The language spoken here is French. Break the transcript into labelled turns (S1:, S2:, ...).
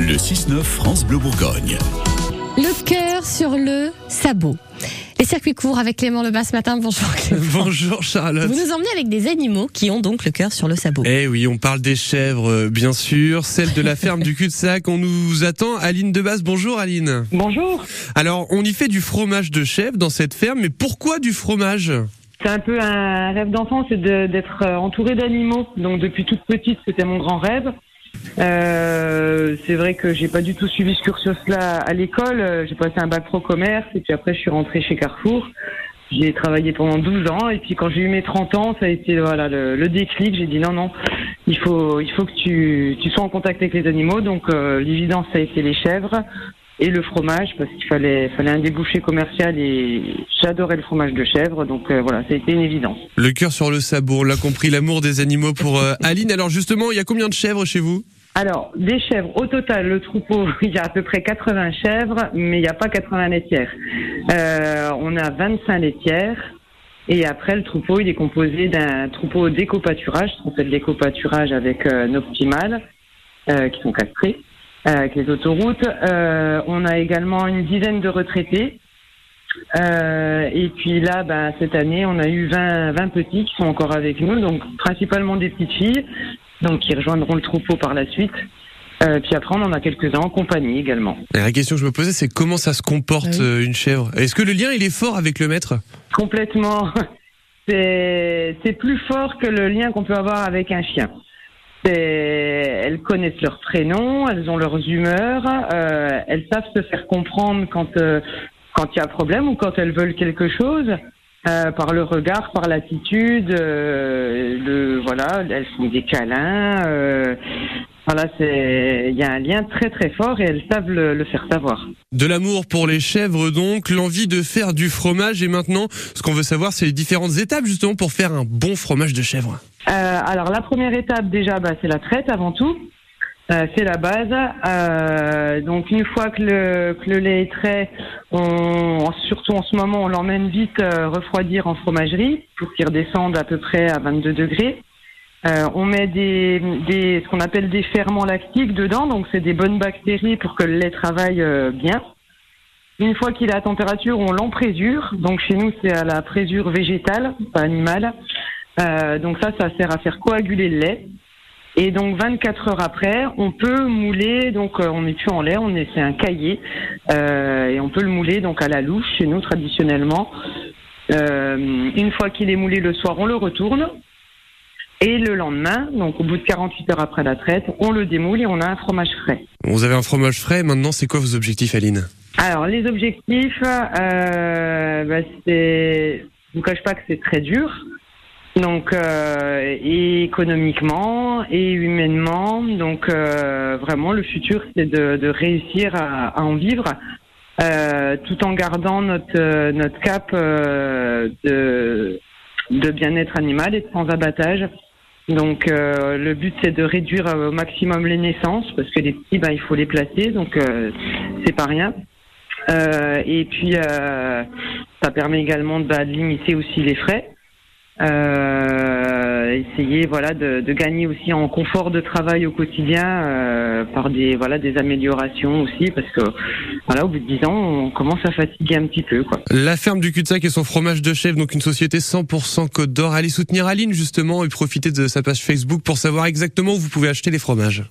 S1: Le 6-9 France Bleu Bourgogne.
S2: Le cœur sur le sabot. Les circuits courts avec Clément Lebas ce matin. Bonjour Clément.
S3: Bonjour Charlotte.
S2: Vous nous emmenez avec des animaux qui ont donc le cœur sur le sabot.
S3: Eh oui, on parle des chèvres, euh, bien sûr. Celle de la ferme du cul-de-sac. On nous attend. Aline Debas. Bonjour Aline.
S4: Bonjour.
S3: Alors, on y fait du fromage de chèvre dans cette ferme, mais pourquoi du fromage?
S4: C'est un peu un rêve d'enfant, c'est d'être euh, entouré d'animaux. Donc depuis toute petite, c'était mon grand rêve. Euh, c'est vrai que j'ai pas du tout suivi ce cursus-là à l'école. Euh, J'ai passé un bac pro commerce et puis après je suis rentrée chez Carrefour. J'ai travaillé pendant 12 ans et puis quand j'ai eu mes 30 ans, ça a été voilà le, déclic. J'ai dit non non, il faut il faut que tu sois en contact avec les animaux. Donc euh, l'évidence ça a été les chèvres et le fromage parce qu'il fallait fallait un débouché commercial et j'adorais le fromage de chèvre. Donc euh, voilà, ça a été une évidence.
S3: Le cœur sur le sabot. On l'a compris, l'amour des animaux pour Aline. Alors justement, il y a combien de chèvres chez vous?
S4: Alors, des chèvres, au total, le troupeau, il y a à peu près 80 chèvres, mais il n'y a pas 80 laitières. Euh, on a 25 laitières. Et après, le troupeau, il est composé d'un troupeau d'éco-pâturage, on fait de l'éco-pâturage avec euh, nos petits mâles, euh, qui sont castrés, euh, avec les autoroutes. Euh, on a également une dizaine de retraités. Euh, et puis là, bah, cette année, on a eu 20, 20 petits qui sont encore avec nous, donc principalement des petites filles, donc qui rejoindront le troupeau par la suite. Euh, puis après, on en a quelques-uns en compagnie également.
S3: Et La question que je me posais, c'est comment ça se comporte
S2: Ah oui.
S3: euh, une chèvre? Est-ce que le lien il est fort avec le maître?
S4: Complètement. C'est c'est plus fort que le lien qu'on peut avoir avec un chien. C'est- Elles connaissent leurs prénoms, elles ont leurs humeurs, euh, elles savent se faire comprendre quand euh, quand il y a problème ou quand elles veulent quelque chose. Euh, par le regard, par l'attitude, euh, le voilà, elles font des câlins. euh, voilà, c'est il y a un lien très très fort et elles savent le, le faire savoir.
S3: De l'amour pour les chèvres donc, l'envie de faire du fromage et maintenant, ce qu'on veut savoir, c'est les différentes étapes justement pour faire un bon fromage de chèvre.
S4: Euh, alors la première étape déjà, bah, c'est la traite avant tout. Euh, c'est la base. Euh, donc une fois que le, que le lait est trait, on, surtout en ce moment, on l'emmène vite euh, refroidir en fromagerie pour qu'il redescende à peu près à 22 degrés. Euh, on met des, des, ce qu'on appelle des ferments lactiques dedans, donc c'est des bonnes bactéries pour que le lait travaille euh, bien. Une fois qu'il est à température, on l'emprésure. Donc chez nous, c'est à la présure végétale, pas animale. Donc ça, ça sert à faire coaguler le lait. Et donc 24 heures après, on peut mouler. Donc euh, on n'est plus en lait, on est c'est un cahier euh, et on peut le mouler donc à la louche chez nous traditionnellement. Euh, une fois qu'il est moulé le soir, on le retourne. Et le lendemain, donc au bout de 48 heures après la traite, on le démoule et on a un fromage frais.
S3: Vous avez un fromage frais, maintenant c'est quoi vos objectifs Aline?
S4: Alors les objectifs, euh, bah, c'est, je vous cache pas que c'est très dur. Donc euh, et économiquement et humainement, donc euh, vraiment le futur c'est de, de réussir à, à en vivre, euh, tout en gardant notre euh, notre cap euh, de de bien-être animal et de sans abattage. Donc euh, le but c'est de réduire au maximum les naissances parce que les petits ben il faut les placer donc c'est pas rien. Et puis ça permet également bah, de limiter aussi les frais. Euh, essayer voilà de, gagner aussi en confort de travail au quotidien euh, par des voilà des améliorations aussi parce que voilà au bout de 10 ans on commence à fatiguer un petit peu quoi.
S3: La ferme du cul-de-sac et son fromage de chèvre, donc une société 100% Côte d'Or. Allez soutenir Aline justement et profiter de sa page Facebook pour savoir exactement où vous pouvez acheter les fromages.